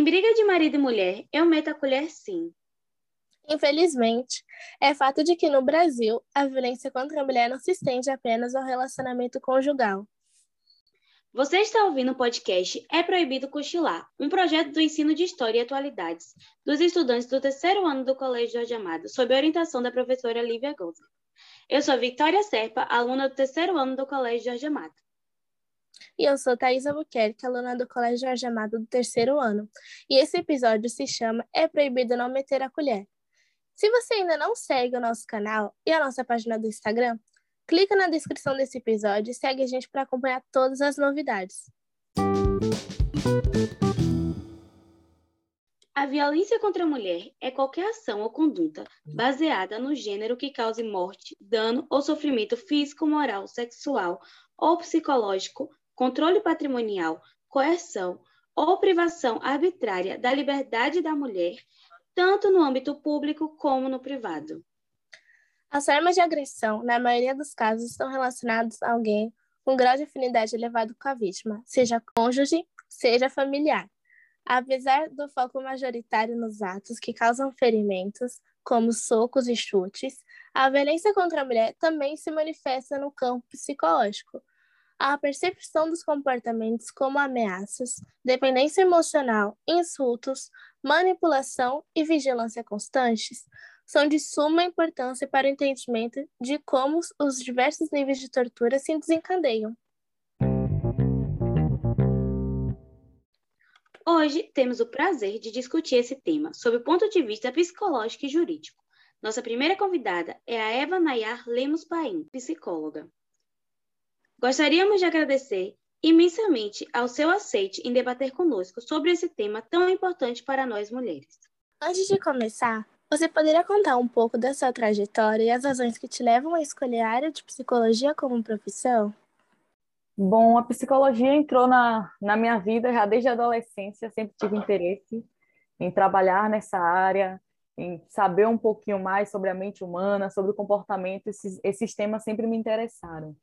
Em briga de marido e mulher, eu meto a colher sim. Infelizmente, é fato de que no Brasil, a violência contra a mulher não se estende apenas ao relacionamento conjugal. Você está ouvindo o podcast É Proibido Cochilar, um projeto do ensino de História e Atualidades dos estudantes do terceiro ano do Colégio Jorge Amado, sob orientação da professora Lívia Goza. Eu sou Victoria Serpa, aluna do terceiro ano do Colégio Jorge Amado. E eu sou Thais Albuquerque, aluna do Colégio Jorge Amado do terceiro ano. E esse episódio se chama É Proibido Não Meter a Colher. Se você ainda não segue o nosso canal e a nossa página do Instagram, clica na descrição desse episódio e segue a gente para acompanhar todas as novidades. A violência contra a mulher é qualquer ação ou conduta baseada no gênero que cause morte, dano ou sofrimento físico, moral, sexual ou psicológico, controle patrimonial, coerção ou privação arbitrária da liberdade da mulher, tanto no âmbito público como no privado. As formas de agressão, na maioria dos casos, estão relacionadas a alguém com grau de afinidade elevado com a vítima, seja cônjuge, seja familiar. Apesar do foco majoritário nos atos que causam ferimentos, como socos e chutes, a violência contra a mulher também se manifesta no campo psicológico. A percepção dos comportamentos como ameaças, dependência emocional, insultos, manipulação e vigilância constantes são de suma importância para o entendimento de como os diversos níveis de tortura se desencadeiam. Hoje temos o prazer de discutir esse tema sob o ponto de vista psicológico e jurídico. Nossa primeira convidada é a Eva Nayar Lemos Paim, psicóloga. Gostaríamos de agradecer imensamente ao seu aceite em debater conosco sobre esse tema tão importante para nós mulheres. Antes de começar, você poderia contar um pouco da sua trajetória e as razões que te levam a escolher a área de psicologia como profissão? Bom, a psicologia entrou na, na minha vida já desde a adolescência, sempre tive interesse em trabalhar nessa área, em saber um pouquinho mais sobre a mente humana, sobre o comportamento, esses, esses temas sempre me interessaram.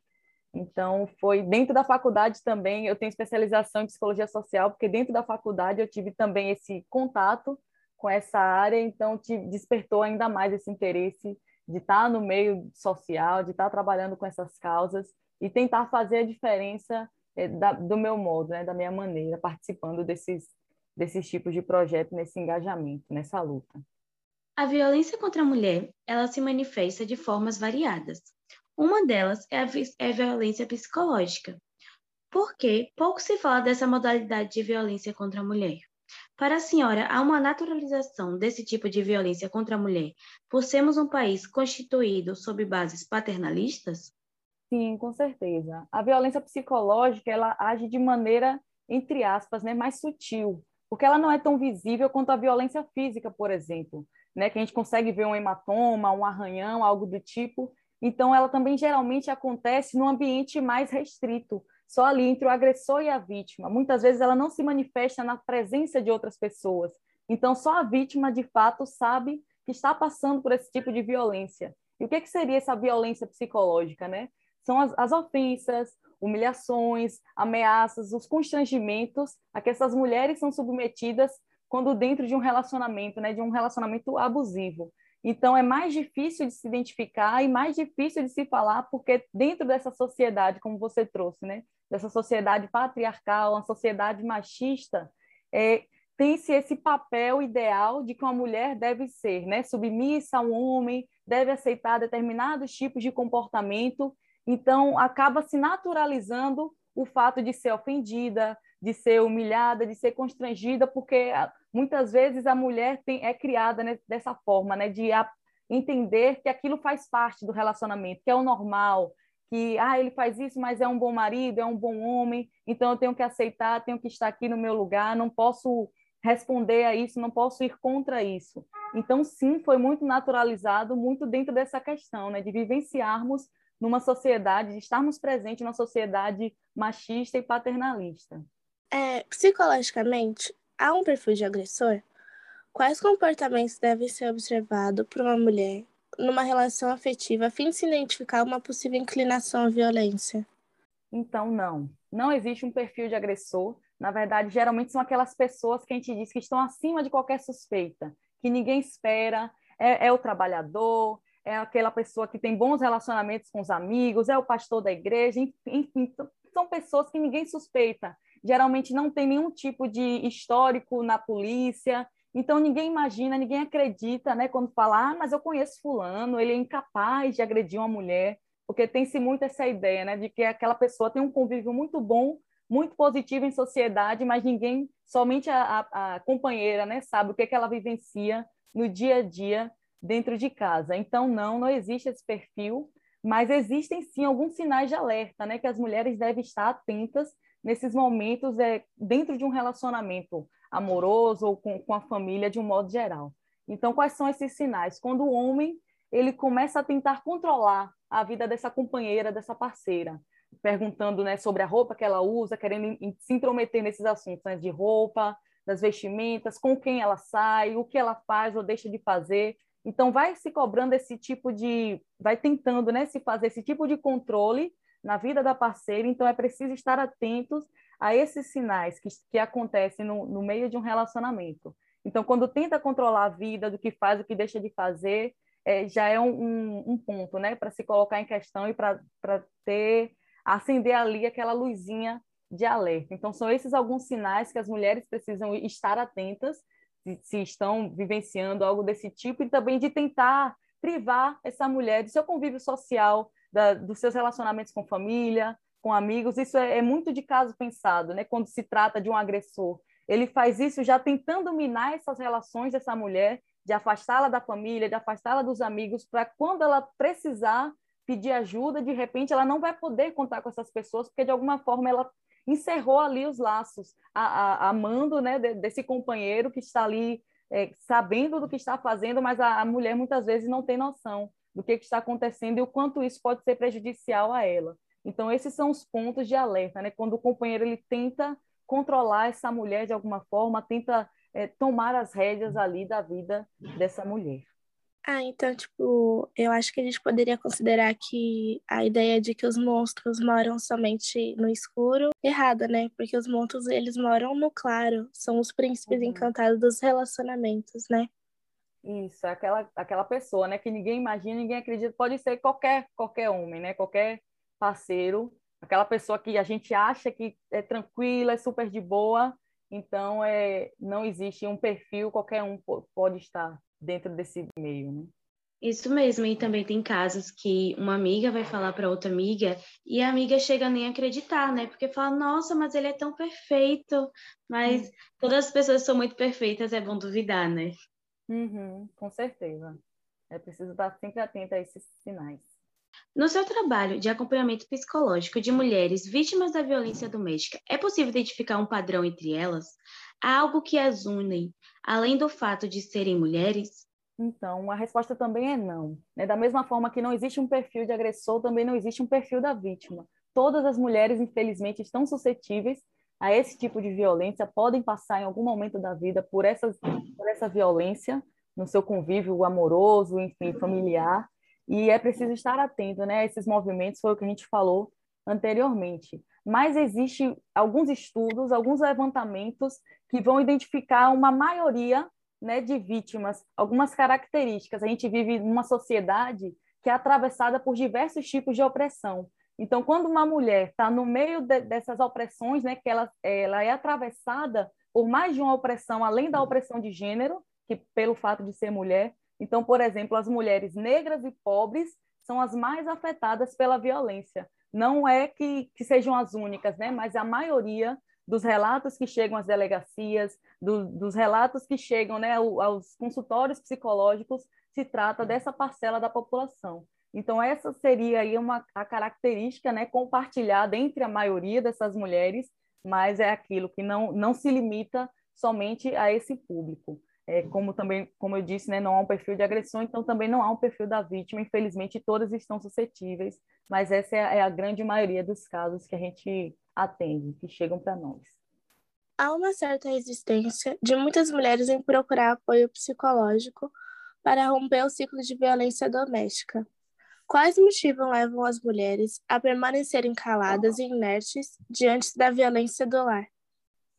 Então, foi dentro da faculdade também, eu tenho especialização em psicologia social, porque dentro da faculdade eu tive também esse contato com essa área, então te despertou ainda mais esse interesse de estar no meio social, de estar trabalhando com essas causas e tentar fazer a diferença é, da, do meu modo, né, da minha maneira, participando desses, desses tipos de projetos, nesse engajamento, nessa luta. A violência contra a mulher, ela se manifesta de formas variadas. Uma delas é a, é a violência psicológica, porque pouco se fala dessa modalidade de violência contra a mulher. Para a senhora, há uma naturalização desse tipo de violência contra a mulher por sermos um país constituído sob bases paternalistas? Sim, com certeza. A violência psicológica, ela age de maneira, entre aspas, né, mais sutil, porque ela não é tão visível quanto a violência física, por exemplo, né, que a gente consegue ver um hematoma, um arranhão, algo do tipo. Então, ela também geralmente acontece num ambiente mais restrito, só ali entre o agressor e a vítima. Muitas vezes ela não se manifesta na presença de outras pessoas. Então, só a vítima, de fato, sabe que está passando por esse tipo de violência. E o que, que seria essa violência psicológica, né? São as, as ofensas, humilhações, ameaças, os constrangimentos a que essas mulheres são submetidas quando dentro de um relacionamento, né, de um relacionamento abusivo. Então, é mais difícil de se identificar e mais difícil de se falar, porque dentro dessa sociedade, como você trouxe, né, dessa sociedade patriarcal, uma sociedade machista, é, tem-se esse papel ideal de que uma mulher deve ser né, submissa a um homem, deve aceitar determinados tipos de comportamento, então acaba se naturalizando o fato de ser ofendida, de ser humilhada, de ser constrangida, porque ah, muitas vezes a mulher tem, é criada né, dessa forma, né, de a, entender que aquilo faz parte do relacionamento, que é o normal, que ah, ele faz isso, mas é um bom marido, é um bom homem, então eu tenho que aceitar, tenho que estar aqui no meu lugar, não posso responder a isso, não posso ir contra isso. Então, sim, foi muito naturalizado, muito dentro dessa questão, né, de vivenciarmos numa sociedade, de estarmos presentes numa sociedade machista e paternalista. É, psicologicamente, há um perfil de agressor? Quais comportamentos devem ser observados por uma mulher numa relação afetiva a fim de se identificar uma possível inclinação à violência? Então, não. Não existe um perfil de agressor, na verdade, geralmente são aquelas pessoas que a gente diz que estão acima de qualquer suspeita, que ninguém espera, é, é o trabalhador, é aquela pessoa que tem bons relacionamentos com os amigos, é o pastor da igreja, enfim, são pessoas que ninguém suspeita. Geralmente não tem nenhum tipo de histórico na polícia, então ninguém imagina, ninguém acredita, né, quando fala, ah, mas eu conheço fulano, ele é incapaz de agredir uma mulher, porque tem-se muito essa ideia, né, de que aquela pessoa tem um convívio muito bom muito positiva em sociedade, mas ninguém, somente a, a, a companheira, né, sabe o que, é que ela vivencia no dia a dia dentro de casa. Então, não, não existe esse perfil, mas existem sim alguns sinais de alerta, né, que as mulheres devem estar atentas nesses momentos é, dentro de um relacionamento amoroso ou com, com a família de um modo geral. Então, quais são esses sinais? Quando o homem ele começa a tentar controlar a vida dessa companheira, dessa parceira, perguntando né, sobre a roupa que ela usa, querendo se intrometer nesses assuntos né, de roupa, das vestimentas, com quem ela sai, o que ela faz ou deixa de fazer. Então, vai se cobrando esse tipo de. vai tentando né, se fazer esse tipo de controle na vida da parceira. Então, é preciso estar atentos a esses sinais que, que acontecem no, no meio de um relacionamento. Então, quando tenta controlar a vida, do que faz, do que deixa de fazer, é, já é um, um, um ponto né, para se colocar em questão e para ter acender ali aquela luzinha de alerta. Então, são esses alguns sinais que as mulheres precisam estar atentas se estão vivenciando algo desse tipo e também de tentar privar essa mulher do seu convívio social, da, dos seus relacionamentos com família, com amigos. Isso é, é muito de caso pensado, né? Quando se trata de um agressor, ele faz isso já tentando minar essas relações dessa mulher, de afastá-la da família, de afastá-la dos amigos, para quando ela precisar pedir ajuda, de repente ela não vai poder contar com essas pessoas, porque de alguma forma ela encerrou ali os laços, amando né, desse companheiro que está ali é, sabendo do que está fazendo, mas a, a, mulher muitas vezes não tem noção do que, que está acontecendo e o quanto isso pode ser prejudicial a ela. Então, esses são os pontos de alerta, né? Quando o companheiro ele tenta controlar essa mulher de alguma forma, tenta é, tomar as rédeas ali da vida dessa mulher. Ah, então, tipo, eu acho que a gente poderia considerar que a ideia de que os monstros moram somente no escuro, errada, né? Porque os monstros, eles moram no claro, são os príncipes uhum. encantados dos relacionamentos, né? Isso, aquela, aquela pessoa, né, que ninguém imagina, ninguém acredita, pode ser qualquer, qualquer homem, né, qualquer parceiro, aquela pessoa que a gente acha que é tranquila, é super de boa, então é, não existe um perfil, qualquer um pode estar dentro desse meio, né? Isso mesmo, e também tem casos que uma amiga vai falar para outra amiga e a amiga chega nem a acreditar, né? Porque fala, nossa, mas ele é tão perfeito. Mas hum. todas as pessoas são muito perfeitas, é bom duvidar, né? Uhum, com certeza. É preciso estar sempre atenta a esses sinais. No seu trabalho de acompanhamento psicológico de mulheres vítimas da violência doméstica, é possível identificar um padrão entre elas? Há algo que as une, além do fato de serem mulheres? Então, a resposta também é não. Né? Da mesma forma que não existe um perfil de agressor, também não existe um perfil da vítima. Todas as mulheres, infelizmente, estão suscetíveis a esse tipo de violência, podem passar em algum momento da vida por, essas, por essa violência no seu convívio amoroso, enfim, familiar, e é preciso estar atento, né? Esses movimentos foi o que a gente falou anteriormente. Mas existe alguns estudos, alguns levantamentos que vão identificar uma maioria né, de vítimas, algumas características. A gente vive numa sociedade que é atravessada por diversos tipos de opressão. Então, quando uma mulher está no meio de, dessas opressões, né, que ela, ela é atravessada por mais de uma opressão, além da opressão de gênero, que pelo fato de ser mulher. Então, por exemplo, as mulheres negras e pobres são as mais afetadas pela violência não é que, que sejam as únicas, né? mas a maioria dos relatos que chegam às delegacias, do, dos relatos que chegam né, aos consultórios psicológicos, se trata dessa parcela da população. Então, essa seria aí uma, a característica né, compartilhada entre a maioria dessas mulheres, mas é aquilo que não, não se limita somente a esse público. É, como também, como eu disse, né, não há um perfil de agressão, então também não há um perfil da vítima. Infelizmente, todas estão suscetíveis, mas essa é a, é a grande maioria dos casos que a gente atende, que chegam para nós. Há uma certa resistência de muitas mulheres em procurar apoio psicológico para romper o ciclo de violência doméstica. Quais motivos levam as mulheres a permanecerem caladas e inertes diante da violência do lar?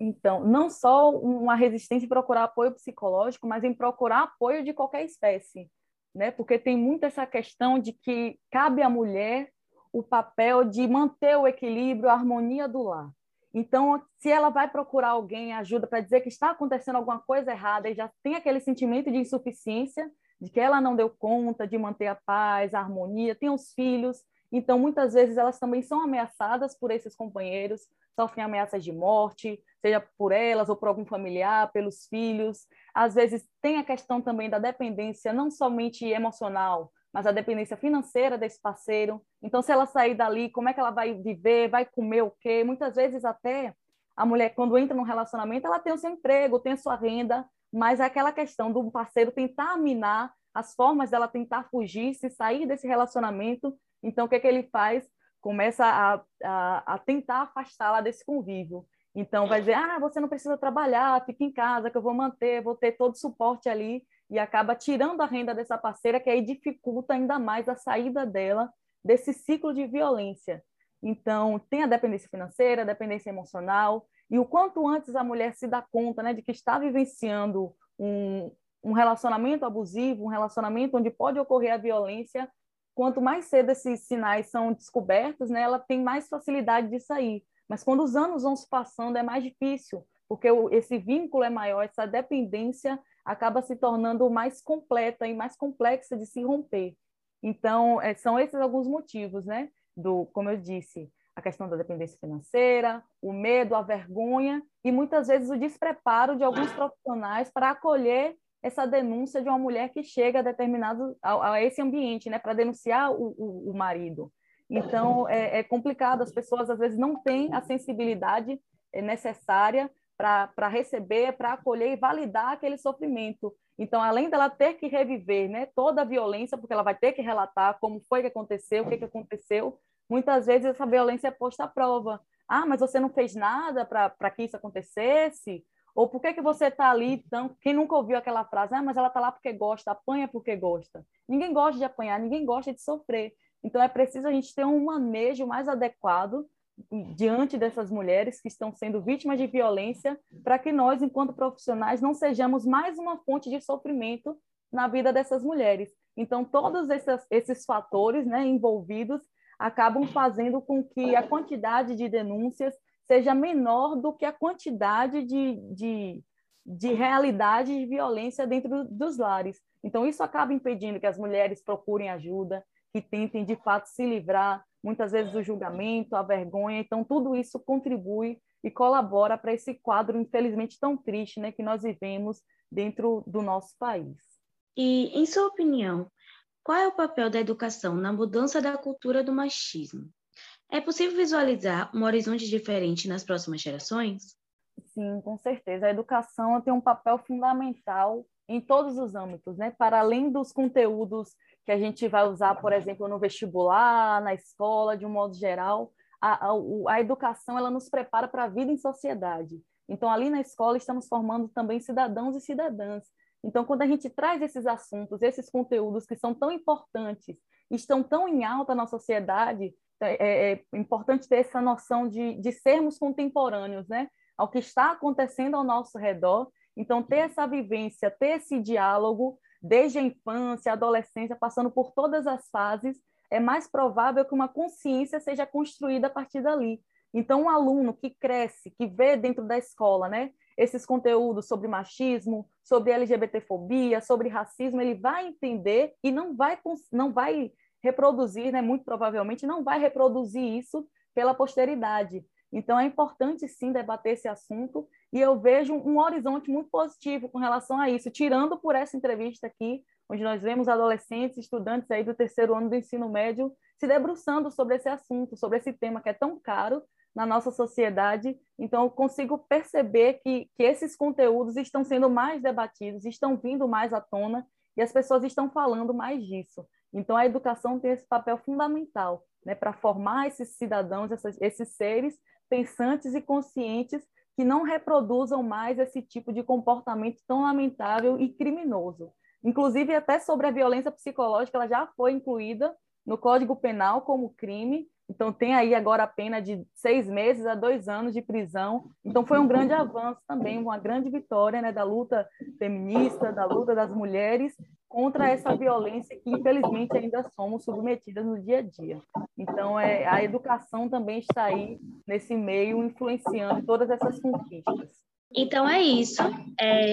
Então, não só uma resistência em procurar apoio psicológico, mas em procurar apoio de qualquer espécie, né? Porque tem muito essa questão de que cabe à mulher o papel de manter o equilíbrio, a harmonia do lar. Então, se ela vai procurar alguém ajuda para dizer que está acontecendo alguma coisa errada e já tem aquele sentimento de insuficiência, de que ela não deu conta de manter a paz, a harmonia, tem os filhos, então muitas vezes elas também são ameaçadas por esses companheiros, sofrem ameaças de morte, seja por elas ou por algum familiar, pelos filhos. Às vezes tem a questão também da dependência, não somente emocional, mas a dependência financeira desse parceiro. Então, se ela sair dali, como é que ela vai viver, vai comer o quê? Muitas vezes até a mulher, quando entra num relacionamento, ela tem o seu emprego, tem a sua renda, mas é aquela questão do parceiro tentar minar as formas dela tentar fugir, se sair desse relacionamento. Então, o que, é que ele faz? Começa a, a, a tentar afastá-la desse convívio. Então, vai dizer, ah, você não precisa trabalhar, fica em casa, que eu vou manter, vou ter todo o suporte ali e acaba tirando a renda dessa parceira, que aí dificulta ainda mais a saída dela desse ciclo de violência. Então, tem a dependência financeira, a dependência emocional, e o quanto antes a mulher se dá conta né, de que está vivenciando um, um relacionamento abusivo, um relacionamento onde pode ocorrer a violência, quanto mais cedo esses sinais são descobertos, né, ela tem mais facilidade de sair. Mas quando os anos vão se passando, é mais difícil, porque esse vínculo é maior, essa dependência acaba se tornando mais completa e mais complexa de se romper. Então, é, são esses alguns motivos, né? Do, como eu disse, a questão da dependência financeira, o medo, a vergonha e muitas vezes o despreparo de alguns profissionais para acolher essa denúncia de uma mulher que chega a determinado a, a esse ambiente, né, para denunciar o, o, o, marido. Então é, é complicado, as pessoas às vezes não têm a sensibilidade é, necessária para receber, para acolher e validar aquele sofrimento. Então, além dela ter que reviver né, toda a violência, porque ela vai ter que relatar como foi que aconteceu, o que, que aconteceu, muitas vezes essa violência é posta à prova. Ah, mas você não fez nada para que isso acontecesse? Ou por que, que você está ali? Então, quem nunca ouviu aquela frase, ah, mas ela está lá porque gosta, apanha porque gosta. Ninguém gosta de apanhar, ninguém gosta de sofrer. Então, é preciso a gente ter um manejo mais adequado diante dessas mulheres que estão sendo vítimas de violência, para que nós, enquanto profissionais, não sejamos mais uma fonte de sofrimento na vida dessas mulheres. Então, todos esses, esses fatores né, envolvidos acabam fazendo com que a quantidade de denúncias seja menor do que a quantidade de, de, de realidade de violência dentro dos lares. Então, isso acaba impedindo que as mulheres procurem ajuda, que tentem, de fato, se livrar muitas vezes o julgamento, a vergonha. Então, tudo isso contribui e colabora para esse quadro, infelizmente, tão triste né, que nós vivemos dentro do nosso país. E, em sua opinião, qual é o papel da educação na mudança da cultura do machismo? É possível visualizar um horizonte diferente nas próximas gerações? Sim, com certeza. A educação tem um papel fundamental em todos os âmbitos, né? Para além dos conteúdos que a gente vai usar, por exemplo, no vestibular, na escola, de um modo geral, a, a, a educação ela nos prepara para a vida em sociedade. Então, ali na escola, estamos formando também cidadãos e cidadãs. Então, quando a gente traz esses assuntos, esses conteúdos que são tão importantes, estão tão em alta na sociedade, é, é, é importante ter essa noção de, de sermos contemporâneos, né? Ao que está acontecendo ao nosso redor. Então, ter essa vivência, ter esse diálogo, desde a infância, a adolescência, passando por todas as fases, é mais provável que uma consciência seja construída a partir dali. Então, um aluno que cresce, que vê dentro da escola, né, esses conteúdos sobre machismo, sobre LGBTfobia, sobre racismo, ele vai entender e não vai, não vai reproduzir, né, muito provavelmente não vai reproduzir isso pela posteridade. Então, é importante sim debater esse assunto e eu vejo um horizonte muito positivo com relação a isso, tirando por essa entrevista aqui, onde nós vemos adolescentes, estudantes aí do terceiro ano do ensino médio se debruçando sobre esse assunto, sobre esse tema que é tão caro na nossa sociedade. Então, eu consigo perceber que, que esses conteúdos estão sendo mais debatidos, estão vindo mais à tona e as pessoas estão falando mais disso. Então, a educação tem esse papel fundamental né, para formar esses cidadãos, esses, esses seres pensantes e conscientes que não reproduzam mais esse tipo de comportamento tão lamentável e criminoso. Inclusive, até sobre a violência psicológica, ela já foi incluída no Código Penal como crime, Então, tem aí agora a pena de seis meses a dois anos de prisão. Então, foi um grande avanço também, uma grande vitória né, da luta feminista, da luta das mulheres contra essa violência que, infelizmente, ainda somos submetidas no dia a dia. Então, é, a educação também está aí nesse meio, influenciando todas essas conquistas. Então é isso. É,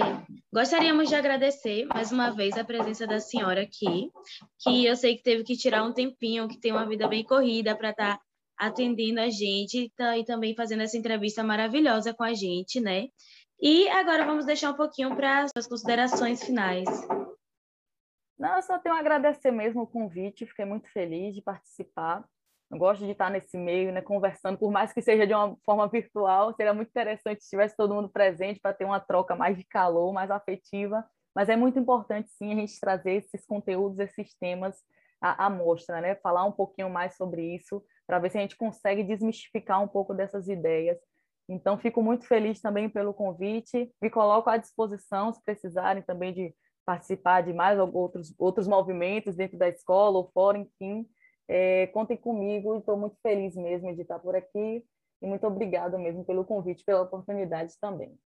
gostaríamos de agradecer mais uma vez a presença da senhora aqui, que eu sei que teve que tirar um tempinho, que tem uma vida bem corrida para estar tá atendendo a gente tá, e também fazendo essa entrevista maravilhosa com a gente, né? E agora vamos deixar um pouquinho para as considerações finais. Não, eu só tenho a agradecer mesmo o convite, fiquei muito feliz de participar. Eu gosto de estar nesse meio, né, conversando, por mais que seja de uma forma virtual, seria muito interessante se tivesse todo mundo presente para ter uma troca mais de calor, mais afetiva. Mas é muito importante, sim, a gente trazer esses conteúdos, esses temas à, à mostra, né? Falar um pouquinho mais sobre isso, para ver se a gente consegue desmistificar um pouco dessas ideias. Então, fico muito feliz também pelo convite, me coloco à disposição se precisarem também de participar de mais outros, outros movimentos dentro da escola ou fora, enfim, é, contem comigo estou muito feliz mesmo de estar por aqui e muito obrigada mesmo pelo convite, pela oportunidade também.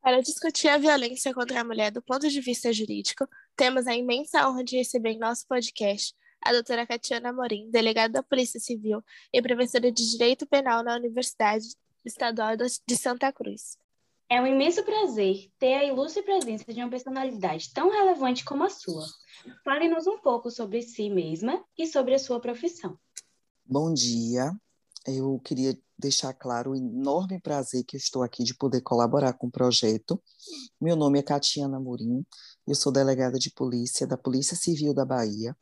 Para discutir a violência contra a mulher do ponto de vista jurídico, temos a imensa honra de receber em nosso podcast a doutora Catiana Morim, delegada da Polícia Civil e professora de Direito Penal na Universidade Estadual de Santa Cruz. É um imenso prazer ter a ilustre presença de uma personalidade tão relevante como a sua. Fale-nos um pouco sobre si mesma e sobre a sua profissão. Bom dia. Eu queria deixar claro o enorme prazer que eu estou aqui de poder colaborar com o projeto. Meu nome é Catiana Murim, eu sou delegada de polícia da Polícia Civil da Bahia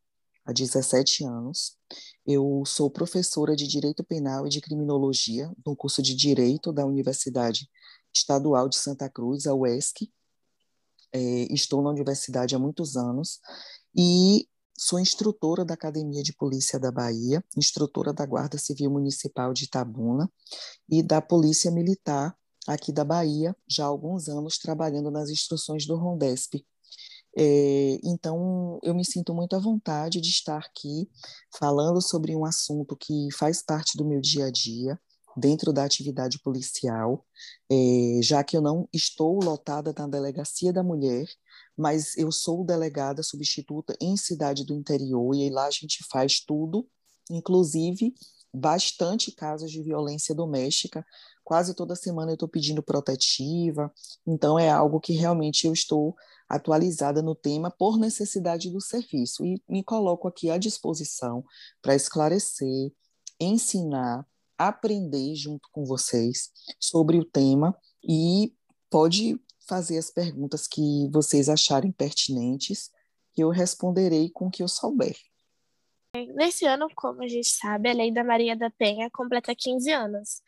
há 17 anos. Eu sou professora de Direito Penal e de Criminologia no curso de Direito da Universidade Estadual de Santa Cruz, a UESC. É, estou na universidade há muitos anos e sou instrutora da Academia de Polícia da Bahia, instrutora da Guarda Civil Municipal de Itabuna e da Polícia Militar aqui da Bahia, já há alguns anos trabalhando nas instruções do Rondesp, é, então, eu me sinto muito à vontade de estar aqui falando sobre um assunto que faz parte do meu dia a dia, dentro da atividade policial, é, já que eu não estou lotada na delegacia da mulher, mas eu sou delegada substituta em cidade do interior, e lá a gente faz tudo, inclusive bastante casos de violência doméstica. Quase toda semana eu estou pedindo protetiva, então é algo que realmente eu estou atualizada no tema por necessidade do serviço. E me coloco aqui à disposição para esclarecer, ensinar, aprender junto com vocês sobre o tema e pode fazer as perguntas que vocês acharem pertinentes, que eu responderei com o que eu souber. Nesse ano, como a gente sabe, a Lei da Maria da Penha completa 15 anos.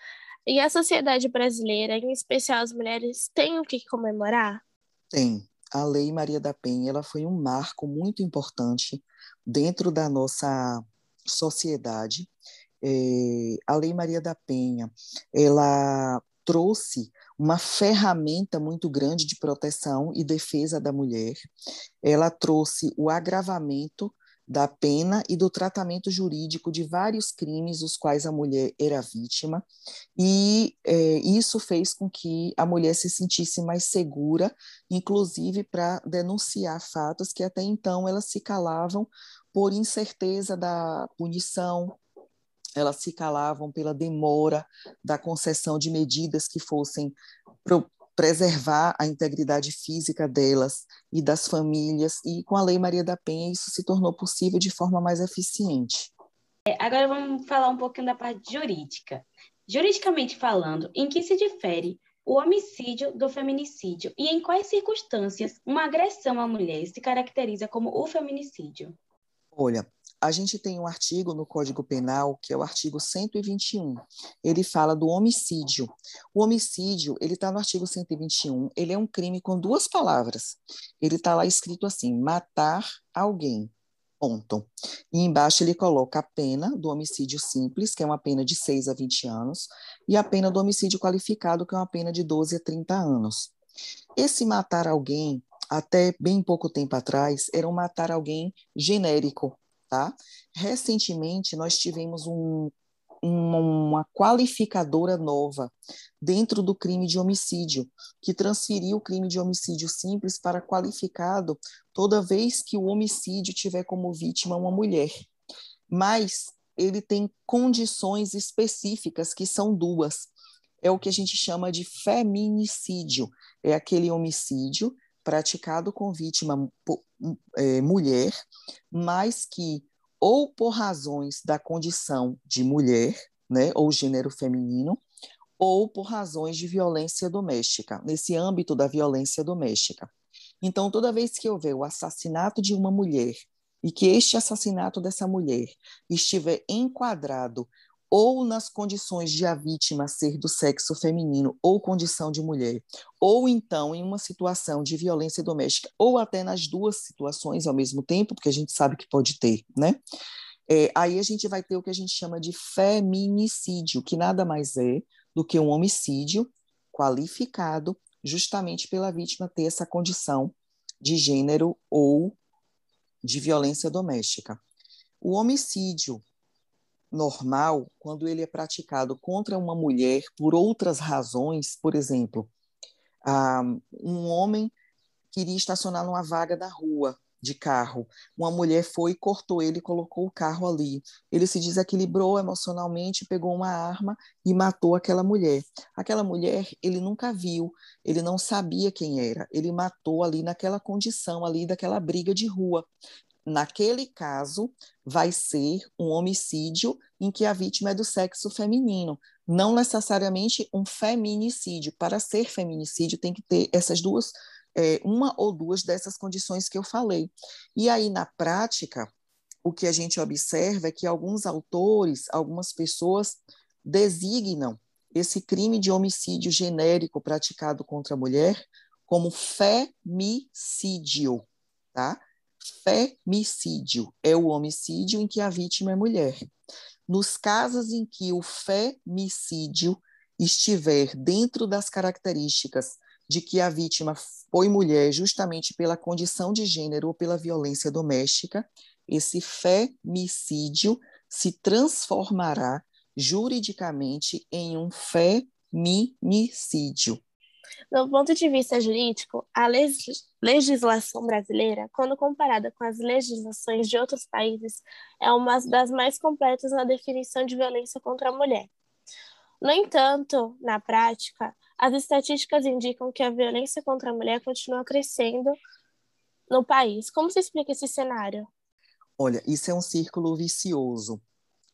E a sociedade brasileira, em especial as mulheres, tem o que comemorar? Tem a Lei Maria da Penha ela foi um marco muito importante dentro da nossa sociedade. É, a Lei Maria da Penha ela trouxe uma ferramenta muito grande de proteção e defesa da mulher. Ela trouxe o agravamento da pena e do tratamento jurídico de vários crimes os quais a mulher era vítima, e é, isso fez com que a mulher se sentisse mais segura, inclusive para denunciar fatos que até então elas se calavam por incerteza da punição, elas se calavam pela demora da concessão de medidas que fossem preservar a integridade física delas e das famílias, e com a Lei Maria da Penha isso se tornou possível de forma mais eficiente. É, agora vamos falar um pouquinho da parte jurídica. Juridicamente falando, em que se difere o homicídio do feminicídio e em quais circunstâncias uma agressão à mulher se caracteriza como o feminicídio? Olha, a gente tem um artigo no Código Penal, que é o artigo 121. Ele fala do homicídio. O homicídio, ele está no artigo 121, ele é um crime com duas palavras. Ele está lá escrito assim, matar alguém, ponto. E embaixo ele coloca a pena do homicídio simples, que é uma pena de 6 a 20 anos, e a pena do homicídio qualificado, que é uma pena de 12 a 30 anos. Esse matar alguém até bem pouco tempo atrás, eram matar alguém genérico, tá? Recentemente, nós tivemos um, uma qualificadora nova dentro do crime de homicídio, que transferiu o crime de homicídio simples para qualificado toda vez que o homicídio tiver como vítima uma mulher. Mas ele tem condições específicas, que são duas. É o que a gente chama de feminicídio, é aquele homicídio praticado com vítima é, mulher, mas que ou por razões da condição de mulher, né, ou gênero feminino, ou por razões de violência doméstica, nesse âmbito da violência doméstica. Então, toda vez que houver o assassinato de uma mulher e que este assassinato dessa mulher estiver enquadrado ou nas condições de a vítima ser do sexo feminino ou condição de mulher, ou então em uma situação de violência doméstica, ou até nas duas situações ao mesmo tempo, porque a gente sabe que pode ter, né? É, aí a gente vai ter o que a gente chama de feminicídio, que nada mais é do que um homicídio qualificado justamente pela vítima ter essa condição de gênero ou de violência doméstica. O homicídio normal quando ele é praticado contra uma mulher por outras razões, por exemplo, um homem queria estacionar numa vaga da rua de carro. Uma mulher foi e cortou ele e colocou o carro ali. Ele se desequilibrou emocionalmente, pegou uma arma e matou aquela mulher. Aquela mulher ele nunca viu, ele não sabia quem era. Ele matou ali naquela condição ali daquela briga de rua naquele caso, vai ser um homicídio em que a vítima é do sexo feminino, não necessariamente um feminicídio. Para ser feminicídio, tem que ter essas duas, é, uma ou duas dessas condições que eu falei. E aí, na prática, o que a gente observa é que alguns autores, algumas pessoas designam esse crime de homicídio genérico praticado contra a mulher como femicídio, tá? Femicídio é o homicídio em que a vítima é mulher. Nos casos em que o femicídio estiver dentro das características de que a vítima foi mulher justamente pela condição de gênero ou pela violência doméstica, esse femicídio se transformará juridicamente em um feminicídio. Do ponto de vista jurídico, a legislação brasileira, quando comparada com as legislações de outros países, é uma das mais completas na definição de violência contra a mulher. No entanto, na prática, as estatísticas indicam que a violência contra a mulher continua crescendo no país. Como se explica esse cenário? Olha, isso é um círculo vicioso.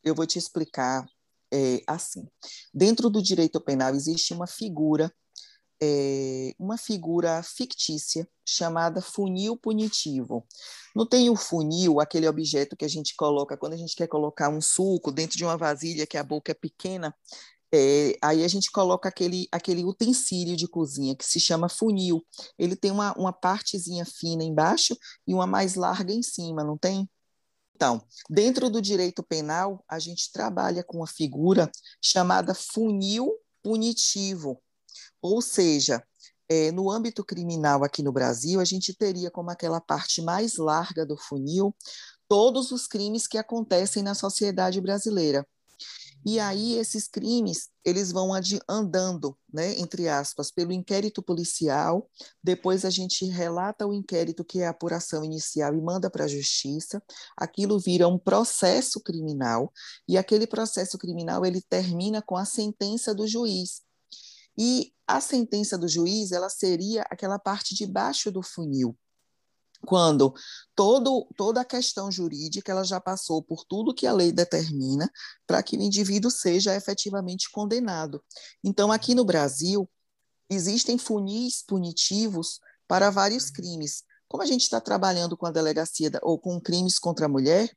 Eu vou te explicar é, assim. Dentro do direito penal existe uma figura é, uma figura fictícia chamada funil punitivo. Não tem o funil, aquele objeto que a gente coloca quando a gente quer colocar um suco dentro de uma vasilha que a boca é pequena, é, aí a gente coloca aquele, aquele utensílio de cozinha que se chama funil. Ele tem uma, uma partezinha fina embaixo e uma mais larga em cima, não tem? Então, dentro do direito penal, a gente trabalha com uma figura chamada funil punitivo. Ou seja, é, no âmbito criminal aqui no Brasil, a gente teria como aquela parte mais larga do funil todos os crimes que acontecem na sociedade brasileira. E aí esses crimes, eles vão andando, né, entre aspas, pelo inquérito policial, depois a gente relata o inquérito que é a apuração inicial e manda para a justiça, aquilo vira um processo criminal, e aquele processo criminal ele termina com a sentença do juiz. E a sentença do juiz ela seria aquela parte de baixo do funil, quando todo, toda a questão jurídica ela já passou por tudo que a lei determina para que o indivíduo seja efetivamente condenado. Então, aqui no Brasil, existem funis punitivos para vários crimes. Como a gente está trabalhando com a delegacia ou com crimes contra a mulher,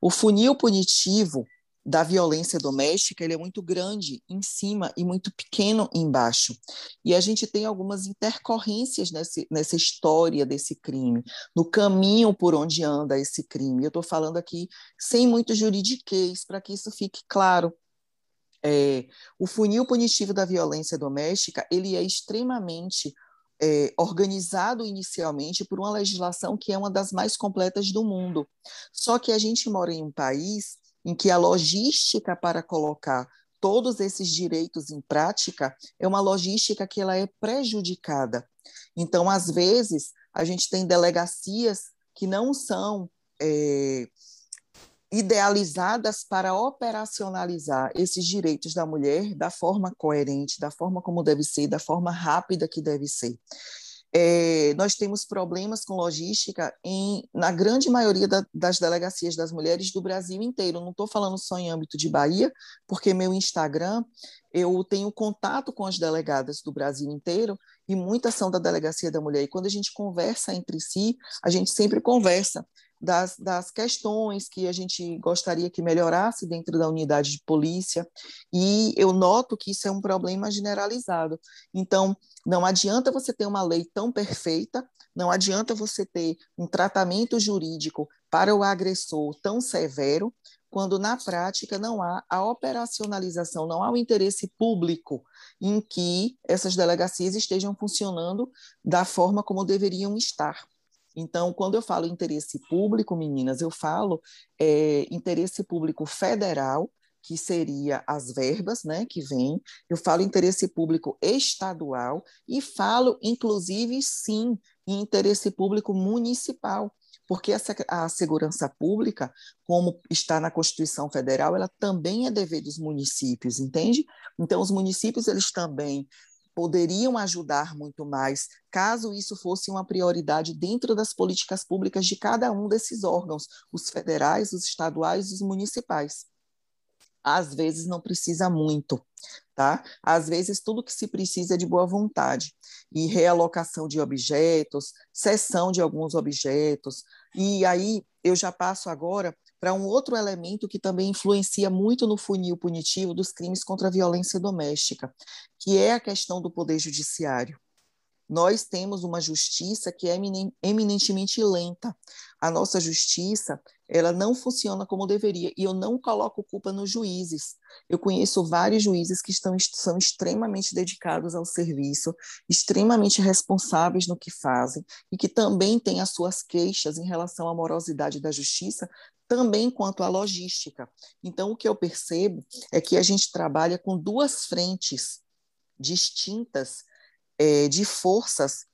o funil punitivo da violência doméstica, ele é muito grande em cima e muito pequeno embaixo. E a gente tem algumas intercorrências nesse, nessa história desse crime, no caminho por onde anda esse crime. Eu estou falando aqui sem muito juridiquês, para que isso fique claro. É, o funil punitivo da violência doméstica, ele é extremamente é, organizado inicialmente por uma legislação que é uma das mais completas do mundo. Só que a gente mora em um país em que a logística para colocar todos esses direitos em prática é uma logística que ela é prejudicada. Então, às vezes, a gente tem delegacias que não são é, idealizadas para operacionalizar esses direitos da mulher da forma coerente, da forma como deve ser, da forma rápida que deve ser. É, nós temos problemas com logística em, na grande maioria da, das delegacias das mulheres do Brasil inteiro. Não estou falando só em âmbito de Bahia, porque meu Instagram eu tenho contato com as delegadas do Brasil inteiro e muitas são da delegacia da mulher. E quando a gente conversa entre si, a gente sempre conversa das, das questões que a gente gostaria que melhorasse dentro da unidade de polícia, e eu noto que isso é um problema generalizado. Então, não adianta você ter uma lei tão perfeita, não adianta você ter um tratamento jurídico para o agressor tão severo, quando na prática não há a operacionalização, não há o interesse público em que essas delegacias estejam funcionando da forma como deveriam estar. Então, quando eu falo interesse público, meninas, eu falo é, interesse público federal, que seria as verbas né, que vêm, eu falo interesse público estadual e falo, inclusive, sim, em interesse público municipal, porque essa, a segurança pública, como está na Constituição Federal, ela também é dever dos municípios, entende? Então, os municípios, eles também poderiam ajudar muito mais, caso isso fosse uma prioridade dentro das políticas públicas de cada um desses órgãos, os federais, os estaduais os municipais. Às vezes não precisa muito, tá? Às vezes tudo que se precisa é de boa vontade e realocação de objetos, cessão de alguns objetos. E aí eu já passo agora para um outro elemento que também influencia muito no funil punitivo dos crimes contra a violência doméstica, que é a questão do poder judiciário. Nós temos uma justiça que é eminentemente lenta. A nossa justiça, ela não funciona como deveria, e eu não coloco culpa nos juízes. Eu conheço vários juízes que estão, são extremamente dedicados ao serviço, extremamente responsáveis no que fazem, e que também têm as suas queixas em relação à morosidade da justiça, também quanto à logística. Então, o que eu percebo é que a gente trabalha com duas frentes distintas é, de forças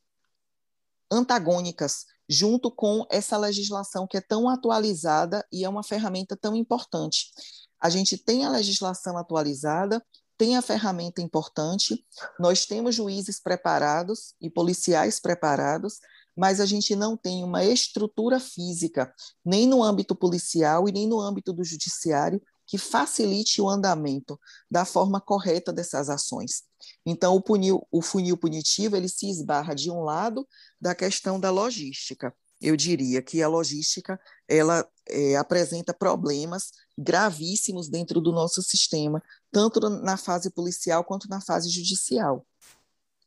antagônicas, junto com essa legislação que é tão atualizada e é uma ferramenta tão importante. A gente tem a legislação atualizada, tem a ferramenta importante, nós temos juízes preparados e policiais preparados, mas a gente não tem uma estrutura física, nem no âmbito policial e nem no âmbito do judiciário, que facilite o andamento da forma correta dessas ações. Então, o, punil, o funil punitivo ele se esbarra de um lado da questão da logística. Eu diria que a logística ela é, apresenta problemas gravíssimos dentro do nosso sistema, tanto na fase policial quanto na fase judicial,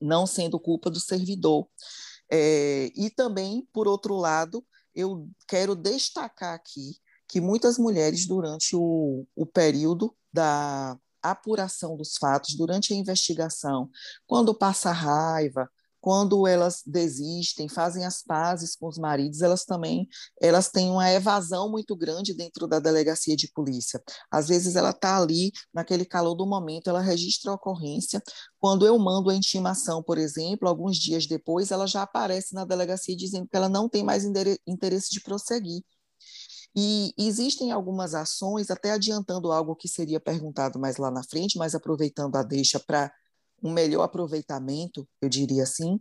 não sendo culpa do servidor, é, e também, por outro lado, eu quero destacar aqui que muitas mulheres, durante o, o período da apuração dos fatos, durante a investigação, quando passa raiva, quando elas desistem, fazem as pazes com os maridos, elas também elas têm uma evasão muito grande dentro da delegacia de polícia. Às vezes ela está ali naquele calor do momento, ela registra a ocorrência. Quando eu mando a intimação, por exemplo, alguns dias depois, ela já aparece na delegacia dizendo que ela não tem mais interesse de prosseguir. E existem algumas ações, até adiantando algo que seria perguntado mais lá na frente, mas aproveitando a deixa para um melhor aproveitamento, eu diria assim.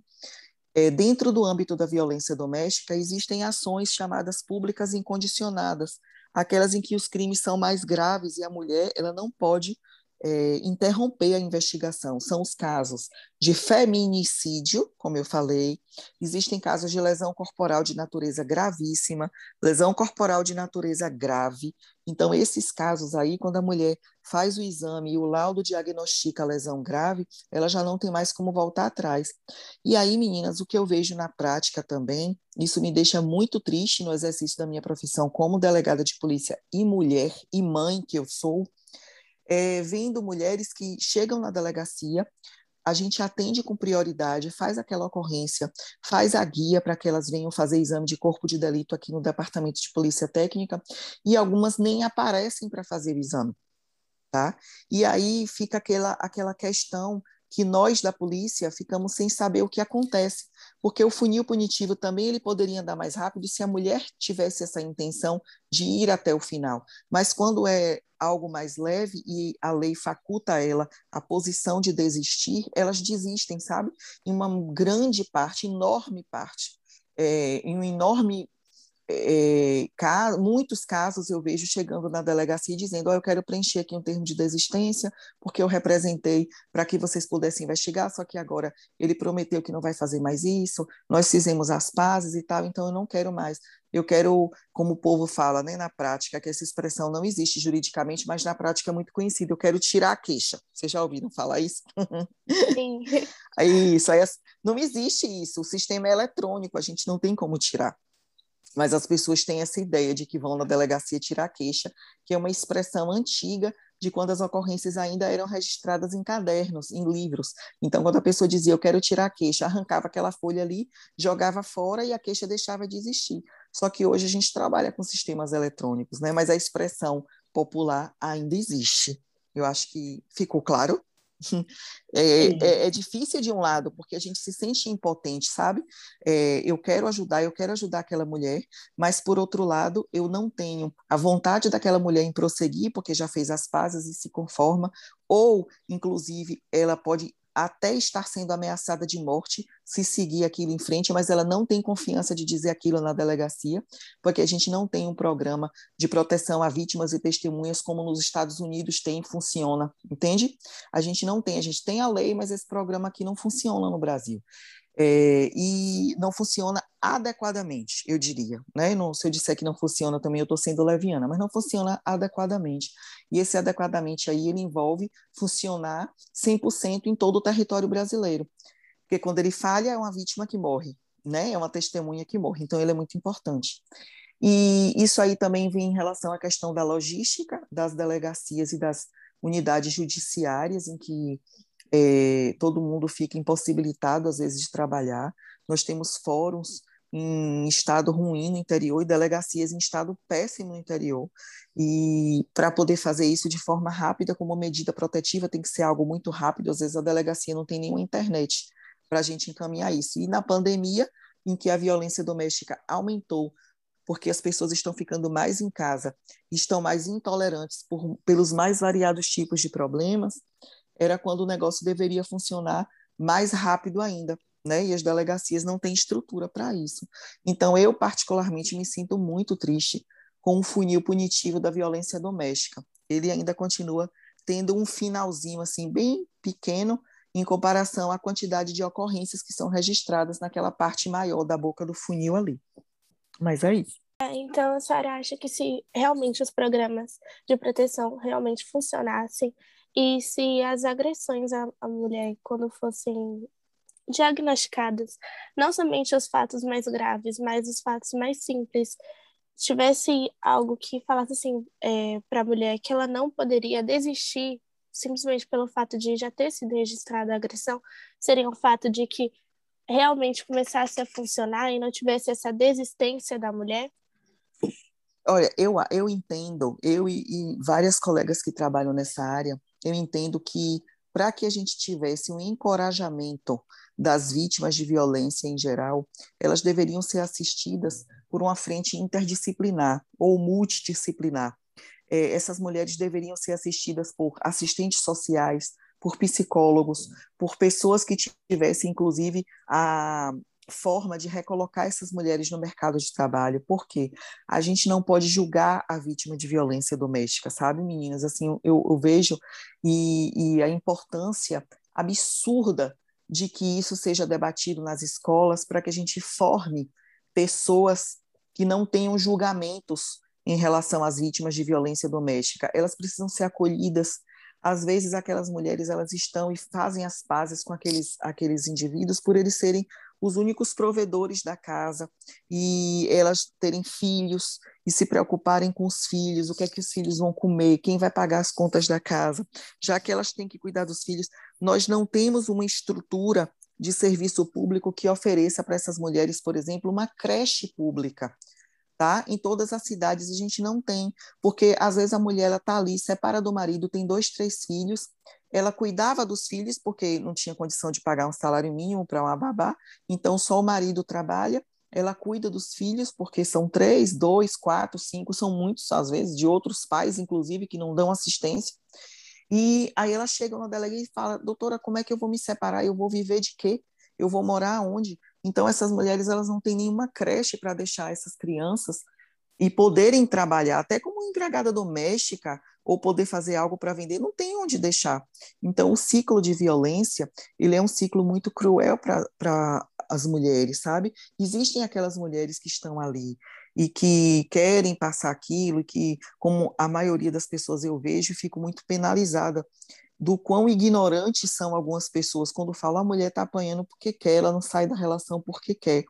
É, dentro do âmbito da violência doméstica, existem ações chamadas públicas incondicionadas, aquelas em que os crimes são mais graves e a mulher ela não pode é, interromper a investigação. São os casos de feminicídio, como eu falei, existem casos de lesão corporal de natureza gravíssima, lesão corporal de natureza grave. Então, esses casos aí, quando a mulher faz o exame e o laudo diagnostica a lesão grave, ela já não tem mais como voltar atrás. E aí, meninas, o que eu vejo na prática também, isso me deixa muito triste no exercício da minha profissão como delegada de polícia e mulher e mãe que eu sou, é, vendo mulheres que chegam na delegacia, a gente atende com prioridade, faz aquela ocorrência, faz a guia para que elas venham fazer exame de corpo de delito aqui no Departamento de Polícia Técnica, e algumas nem aparecem para fazer o exame. Tá? E aí fica aquela, aquela questão que nós da polícia ficamos sem saber o que acontece, porque o funil punitivo também ele poderia andar mais rápido se a mulher tivesse essa intenção de ir até o final. Mas quando é algo mais leve e a lei faculta ela a posição de desistir, elas desistem, sabe? Em uma grande parte, enorme parte, é, em um enorme é, muitos casos eu vejo chegando na delegacia dizendo: oh, eu quero preencher aqui um termo de desistência, porque eu representei para que vocês pudessem investigar, só que agora ele prometeu que não vai fazer mais isso, nós fizemos as pazes e tal, então eu não quero mais. Eu quero, como o povo fala né, na prática, que essa expressão não existe juridicamente, mas na prática é muito conhecida. Eu quero tirar a queixa. Vocês já ouviram falar isso? Sim. isso, aí, não existe isso. O sistema é eletrônico, a gente não tem como tirar mas as pessoas têm essa ideia de que vão na delegacia tirar queixa, que é uma expressão antiga de quando as ocorrências ainda eram registradas em cadernos, em livros. Então, quando a pessoa dizia, eu quero tirar a queixa, arrancava aquela folha ali, jogava fora e a queixa deixava de existir. Só que hoje a gente trabalha com sistemas eletrônicos, né? mas a expressão popular ainda existe. Eu acho que ficou claro. É, é, é, difícil de um lado, porque a gente se sente impotente, sabe? É, eu quero ajudar, eu quero ajudar aquela mulher, mas por outro lado, eu não tenho a vontade daquela mulher em prosseguir, porque já fez as pazes e se conforma, ou, inclusive, ela pode até estar sendo ameaçada de morte se seguir aquilo em frente, mas ela não tem confiança de dizer aquilo na delegacia, porque a gente não tem um programa de proteção a vítimas e testemunhas como nos Estados Unidos tem funciona, entende? A gente não tem, a gente tem a lei, mas esse programa aqui não funciona no Brasil é, e não funciona adequadamente, eu diria. Né? Não, se eu disser que não funciona também, eu estou sendo leviana, mas não funciona adequadamente. E esse adequadamente aí, ele envolve funcionar 100% em todo o território brasileiro. Porque quando ele falha, é uma vítima que morre, né? é uma testemunha que morre. Então, ele é muito importante. E isso aí também vem em relação à questão da logística das delegacias e das unidades judiciárias, em que é, todo mundo fica impossibilitado, às vezes, de trabalhar. Nós temos fóruns em estado ruim no interior e delegacias em estado péssimo no interior. E para poder fazer isso de forma rápida, como medida protetiva, tem que ser algo muito rápido. Às vezes a delegacia não tem nenhuma internet para a gente encaminhar isso. E na pandemia, em que a violência doméstica aumentou, porque as pessoas estão ficando mais em casa, estão mais intolerantes por, pelos mais variados tipos de problemas, era quando o negócio deveria funcionar mais rápido ainda, né? E as delegacias não têm estrutura para isso. Então, eu, particularmente, me sinto muito triste com o funil punitivo da violência doméstica. Ele ainda continua tendo um finalzinho, assim, bem pequeno, em comparação à quantidade de ocorrências que são registradas naquela parte maior da boca do funil ali. Mas é isso. É, então, a senhora acha que se realmente os programas de proteção realmente funcionassem, e se as agressões à, à mulher, quando fossem diagnosticadas, não somente os fatos mais graves, mas os fatos mais simples, tivesse algo que falasse assim é, para a mulher que ela não poderia desistir simplesmente pelo fato de já ter sido registrada a agressão, seria um fato de que realmente começasse a funcionar e não tivesse essa desistência da mulher? Olha, eu, eu entendo, eu e, e várias colegas que trabalham nessa área, eu entendo que para que a gente tivesse um encorajamento das vítimas de violência em geral, elas deveriam ser assistidas por uma frente interdisciplinar ou multidisciplinar. É, essas mulheres deveriam ser assistidas por assistentes sociais, por psicólogos, por pessoas que tivessem, inclusive, a, forma de recolocar essas mulheres no mercado de trabalho, porque a gente não pode julgar a vítima de violência doméstica, sabe, meninas? Assim, eu, eu vejo e, e a importância absurda de que isso seja debatido nas escolas para que a gente forme pessoas que não tenham julgamentos em relação às vítimas de violência doméstica. Elas precisam ser acolhidas. Às vezes aquelas mulheres elas estão e fazem as pazes com aqueles aqueles indivíduos por eles serem os únicos provedores da casa e elas terem filhos e se preocuparem com os filhos, o que é que os filhos vão comer, quem vai pagar as contas da casa, já que elas têm que cuidar dos filhos. Nós não temos uma estrutura de serviço público que ofereça para essas mulheres, por exemplo, uma creche pública. Tá? Em todas as cidades a gente não tem, porque às vezes a mulher está ali, separa do marido, tem dois, três filhos, ela cuidava dos filhos porque não tinha condição de pagar um salário mínimo para uma babá, então só o marido trabalha, ela cuida dos filhos porque são três, dois, quatro, cinco, são muitos às vezes, de outros pais, inclusive, que não dão assistência. E aí ela chega na delegacia e fala, doutora, como é que eu vou me separar? Eu vou viver de quê? Eu vou morar onde? Então essas mulheres elas não têm nenhuma creche para deixar essas crianças e poderem trabalhar, até como empregada doméstica, ou poder fazer algo para vender, não tem onde deixar. Então, o ciclo de violência, ele é um ciclo muito cruel para as mulheres, sabe? Existem aquelas mulheres que estão ali e que querem passar aquilo, e que, como a maioria das pessoas eu vejo, fico muito penalizada do quão ignorantes são algumas pessoas quando falam a mulher está apanhando porque quer, ela não sai da relação porque quer.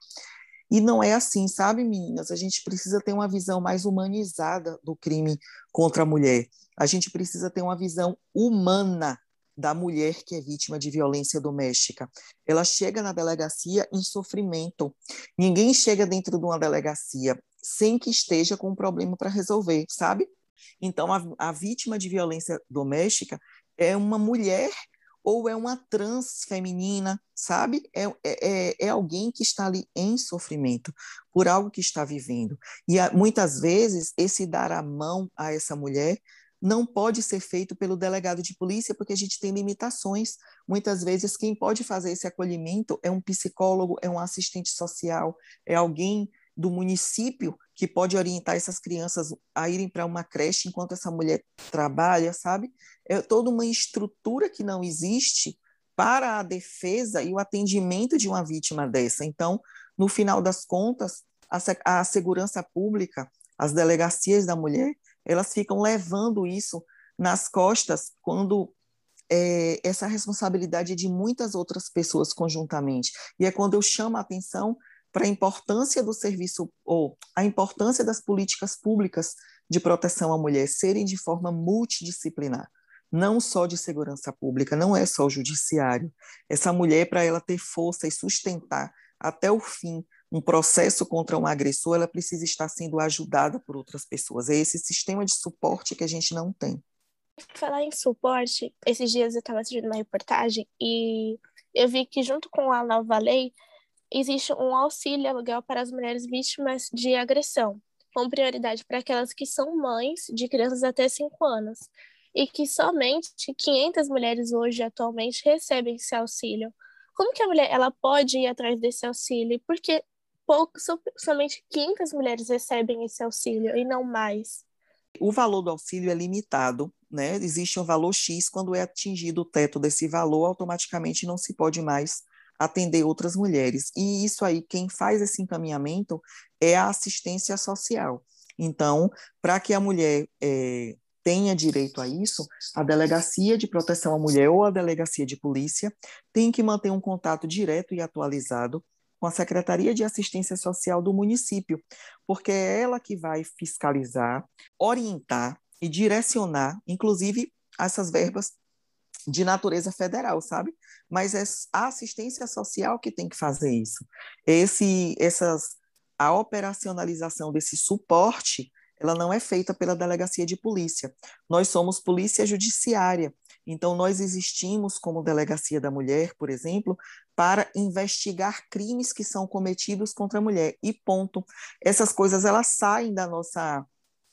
E não é assim, sabe, meninas? A gente precisa ter uma visão mais humanizada do crime contra a mulher. A gente precisa ter uma visão humana da mulher que é vítima de violência doméstica. Ela chega na delegacia em sofrimento. Ninguém chega dentro de uma delegacia sem que esteja com um problema para resolver, sabe? Então, a, a vítima de violência doméstica é uma mulher ou é uma trans feminina, sabe? É, é, é, é alguém que está ali em sofrimento por algo que está vivendo. E muitas vezes esse dar a mão a essa mulher não pode ser feito pelo delegado de polícia, porque a gente tem limitações. Muitas vezes, quem pode fazer esse acolhimento é um psicólogo, é um assistente social, é alguém do município que pode orientar essas crianças a irem para uma creche enquanto essa mulher trabalha, sabe? É toda uma estrutura que não existe para a defesa e o atendimento de uma vítima dessa. Então, no final das contas, a, a segurança pública, as delegacias da mulher, elas ficam levando isso nas costas quando é, essa responsabilidade é de muitas outras pessoas conjuntamente. E é quando eu chamo a atenção para a importância do serviço ou a importância das políticas públicas de proteção à mulher serem de forma multidisciplinar, não só de segurança pública, não é só o judiciário. Essa mulher, para ela ter força e sustentar até o fim um processo contra um agressor, ela precisa estar sendo ajudada por outras pessoas. É esse sistema de suporte que a gente não tem. Falar em suporte, esses dias eu estava assistindo uma reportagem e eu vi que junto com a nova lei existe um auxílio aluguel para as mulheres vítimas de agressão, com prioridade para aquelas que são mães de crianças até 5 anos, e que somente 500 mulheres hoje atualmente recebem esse auxílio. Como que a mulher ela pode ir atrás desse auxílio? Porque pouco, somente 500 mulheres recebem esse auxílio e não mais. O valor do auxílio é limitado, né? Existe um valor X, quando é atingido o teto desse valor, automaticamente não se pode mais atender outras mulheres. E isso aí, quem faz esse encaminhamento é a assistência social. Então, para que a mulher é, tenha direito a isso, a Delegacia de Proteção à Mulher ou a Delegacia de Polícia tem que manter um contato direto e atualizado com a Secretaria de Assistência Social do município, porque é ela que vai fiscalizar, orientar e direcionar, inclusive, essas verbas de natureza federal, sabe? Mas é a assistência social que tem que fazer isso. Esse, essas, a operacionalização desse suporte, ela não é feita pela delegacia de polícia. Nós somos polícia judiciária, então nós existimos como delegacia da mulher, por exemplo, para investigar crimes que são cometidos contra a mulher. E ponto. Essas coisas elas saem da nossa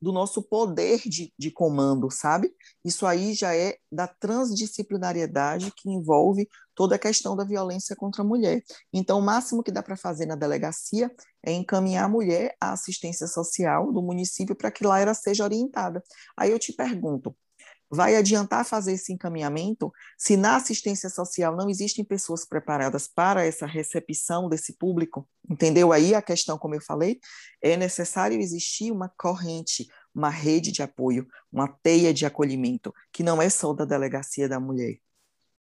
do nosso poder de, de comando, sabe? Isso aí já é da transdisciplinariedade que envolve toda a questão da violência contra a mulher. Então, o máximo que dá para fazer na delegacia é encaminhar a mulher à assistência social do município para que lá ela seja orientada. Aí eu te pergunto, vai adiantar fazer esse encaminhamento se na assistência social não existem pessoas preparadas para essa recepção desse público? Entendeu aí a questão, como eu falei? É necessário existir uma corrente, uma rede de apoio, uma teia de acolhimento, que não é só da delegacia da mulher.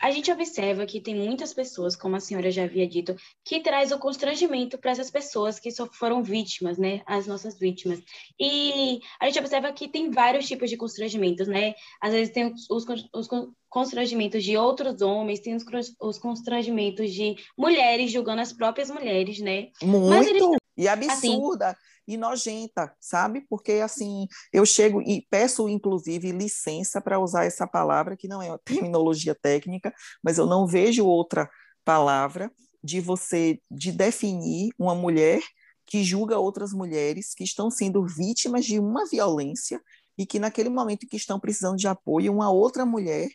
A gente observa que tem muitas pessoas, como a senhora já havia dito, que traz o constrangimento para essas pessoas que só foram vítimas, né? As nossas vítimas. E a gente observa que tem vários tipos de constrangimentos, né? Às vezes tem os, os, os constrangimentos de outros homens, tem os, os, constrangimentos de mulheres julgando as próprias mulheres, né? Muito! E absurda! Assim, e nojenta, sabe? Porque assim, eu chego e peço inclusive licença para usar essa palavra que não é uma terminologia técnica, mas eu não vejo outra palavra de você de definir uma mulher que julga outras mulheres que estão sendo vítimas de uma violência e que naquele momento que estão precisando de apoio, uma outra mulher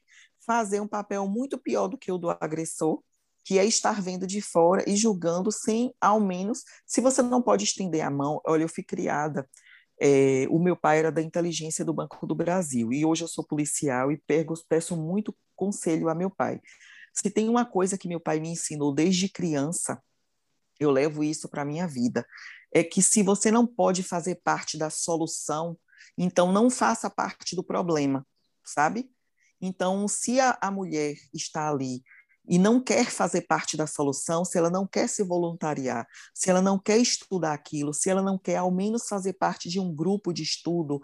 fazer um papel muito pior do que o do agressor que é estar vendo de fora e julgando sem, ao menos, se você não pode estender a mão. Olha, eu fui criada. É, o meu pai era da inteligência do Banco do Brasil e hoje eu sou policial e pego, peço muito conselho a meu pai. Se tem uma coisa que meu pai me ensinou desde criança, eu levo isso para a minha vida, é que se você não pode fazer parte da solução, então não faça parte do problema, sabe? Então, se a, a mulher está ali e não quer fazer parte da solução, se ela não quer se voluntariar, se ela não quer estudar aquilo, se ela não quer ao menos fazer parte de um grupo de estudo,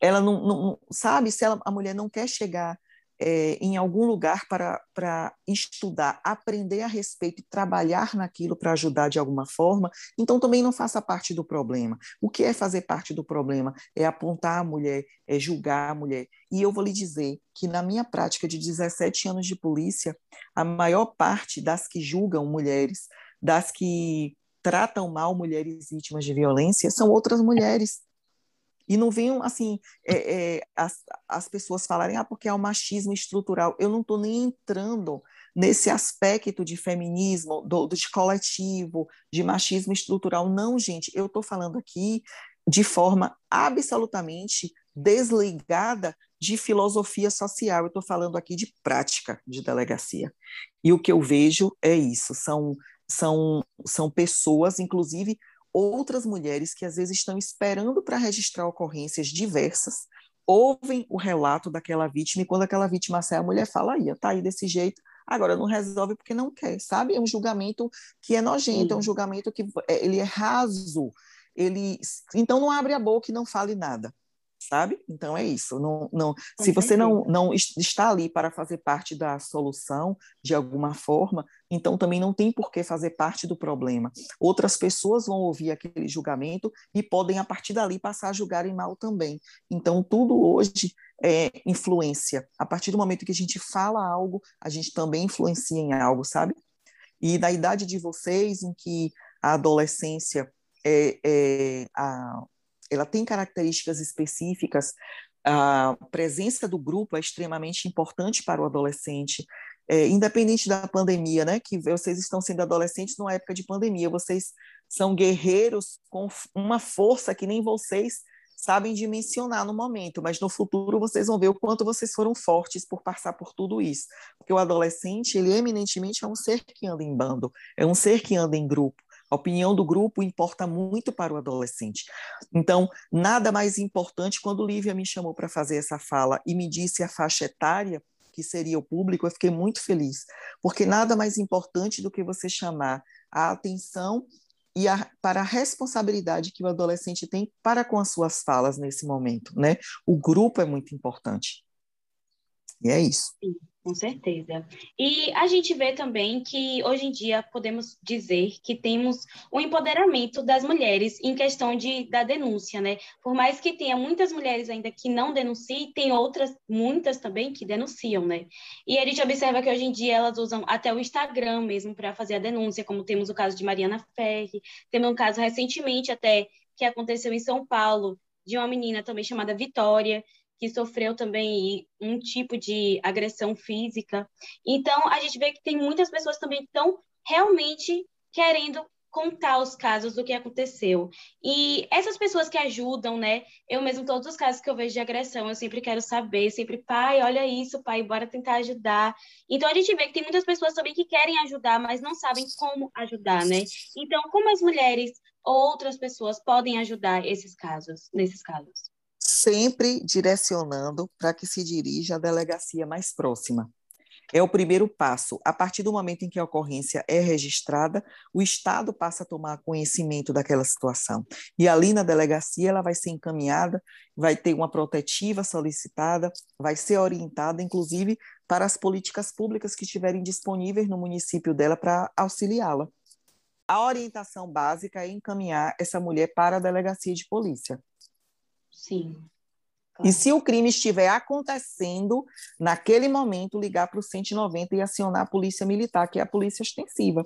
ela não, não sabe, se ela, a mulher não quer chegar é, em algum lugar para, para estudar, aprender a respeito e trabalhar naquilo para ajudar de alguma forma, então também não faça parte do problema. O que é fazer parte do problema? É apontar a mulher, é julgar a mulher. E eu vou lhe dizer que na minha prática de 17 anos de polícia, a maior parte das que julgam mulheres, das que tratam mal mulheres vítimas de violência, são outras mulheres e não venham, assim, é, é, as, as pessoas falarem, ah, porque é o machismo estrutural. Eu não estou nem entrando nesse aspecto de feminismo, do, de coletivo, de machismo estrutural. Não, gente, eu estou falando aqui de forma absolutamente desligada de filosofia social. Eu estou falando aqui de prática de delegacia. E o que eu vejo é isso: são, são, são pessoas, inclusive outras mulheres que às vezes estão esperando para registrar ocorrências diversas, ouvem o relato daquela vítima e quando aquela vítima sai, a mulher fala aí, tá aí desse jeito, agora não resolve porque não quer, sabe? É um julgamento que é nojento, Sim. é um julgamento que é, ele é raso, ele então não abre a boca e não fale nada sabe? Então é isso. Não, não, se você não, não está ali para fazer parte da solução de alguma forma, então também não tem por que fazer parte do problema. Outras pessoas vão ouvir aquele julgamento e podem, a partir dali, passar a julgarem mal também. Então, tudo hoje é influência. A partir do momento que a gente fala algo, a gente também influencia em algo, sabe? E da idade de vocês, em que a adolescência é, é a, ela tem características específicas. A presença do grupo é extremamente importante para o adolescente, é, independente da pandemia, né? Que vocês estão sendo adolescentes numa época de pandemia, vocês são guerreiros com uma força que nem vocês sabem dimensionar no momento, mas no futuro vocês vão ver o quanto vocês foram fortes por passar por tudo isso. Porque o adolescente, ele eminentemente é um ser que anda em bando, é um ser que anda em grupo. A opinião do grupo importa muito para o adolescente. Então, nada mais importante, quando Lívia me chamou para fazer essa fala e me disse a faixa etária, que seria o público, eu fiquei muito feliz, porque nada mais importante do que você chamar a atenção e a, para a responsabilidade que o adolescente tem para com as suas falas nesse momento, né? O grupo é muito importante. E é isso. Sim. Com certeza. E a gente vê também que hoje em dia podemos dizer que temos o empoderamento das mulheres em questão de, da denúncia, né? Por mais que tenha muitas mulheres ainda que não denunciem, tem outras, muitas também, que denunciam, né? E a gente observa que hoje em dia elas usam até o Instagram mesmo para fazer a denúncia, como temos o caso de Mariana Ferri, temos um caso recentemente até que aconteceu em São Paulo, de uma menina também chamada Vitória, que sofreu também um tipo de agressão física. Então, a gente vê que tem muitas pessoas também que estão realmente querendo contar os casos do que aconteceu. E essas pessoas que ajudam, né? Eu mesmo, todos os casos que eu vejo de agressão, eu sempre quero saber, sempre, pai, olha isso, pai, bora tentar ajudar. Então, a gente vê que tem muitas pessoas também que querem ajudar, mas não sabem como ajudar, né? Então, como as mulheres ou outras pessoas podem ajudar esses casos, nesses casos? Sempre direcionando para que se dirija à delegacia mais próxima. É o primeiro passo. A partir do momento em que a ocorrência é registrada, o Estado passa a tomar conhecimento daquela situação. E ali na delegacia ela vai ser encaminhada, vai ter uma protetiva solicitada, vai ser orientada, inclusive, para as políticas públicas que estiverem disponíveis no município dela para auxiliá-la. A orientação básica é encaminhar essa mulher para a delegacia de polícia. Sim. E se o crime estiver acontecendo, naquele momento, ligar para o 190 e acionar a polícia militar, que é a polícia extensiva.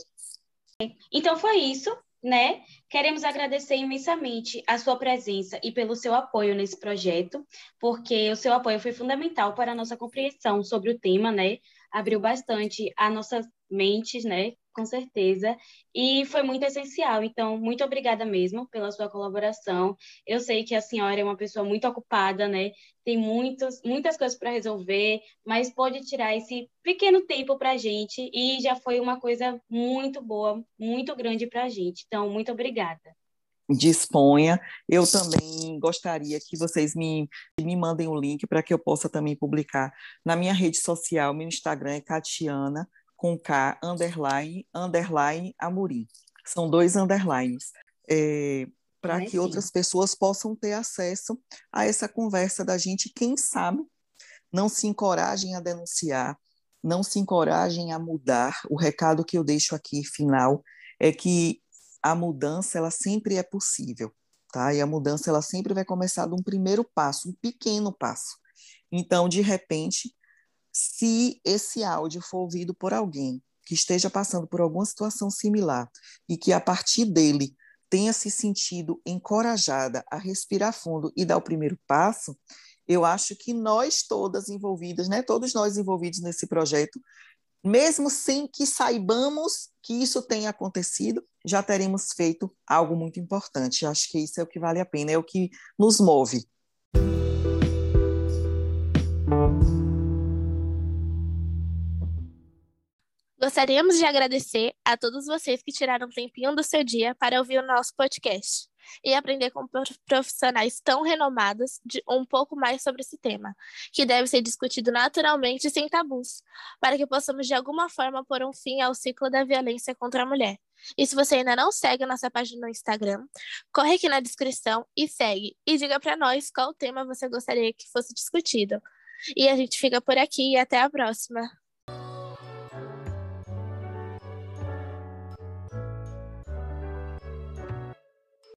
Então foi isso, né? Queremos agradecer imensamente a sua presença e pelo seu apoio nesse projeto, porque o seu apoio foi fundamental para a nossa compreensão sobre o tema, né? Abriu bastante a nossas mentes, né? Com certeza. E foi muito essencial. Então, muito obrigada mesmo pela sua colaboração. Eu sei que a senhora é uma pessoa muito ocupada, né? Tem muitos, muitas coisas para resolver, mas pode tirar esse pequeno tempo para a gente e já foi uma coisa muito boa, muito grande para a gente. Então, muito obrigada disponha. Eu também gostaria que vocês me, me mandem o link para que eu possa também publicar na minha rede social. Meu Instagram é Catiana com K, underline, underline, Amorim. São dois underlines. É, para que sim. outras pessoas possam ter acesso a essa conversa da gente, quem sabe não se encorajem a denunciar, não se encorajem a mudar. O recado que eu deixo aqui final é que a mudança ela sempre é possível, tá? E a mudança ela sempre vai começar de um primeiro passo, um pequeno passo. Então, de repente, se esse áudio for ouvido por alguém que esteja passando por alguma situação similar e que a partir dele tenha se sentido encorajada a respirar fundo e dar o primeiro passo, eu acho que nós todas envolvidas, né, todos nós envolvidos nesse projeto, mesmo sem que saibamos que isso tenha acontecido, já teremos feito algo muito importante. Eu acho que isso é o que vale a pena, é o que nos move. Gostaríamos de agradecer a todos vocês que tiraram um tempinho do seu dia para ouvir o nosso podcast e aprender com profissionais tão renomados de um pouco mais sobre esse tema, que deve ser discutido naturalmente e sem tabus, para que possamos de alguma forma pôr um fim ao ciclo da violência contra a mulher. E se você ainda não segue a nossa página no Instagram, corre aqui na descrição e segue e diga para nós qual tema você gostaria que fosse discutido. E a gente fica por aqui e até a próxima.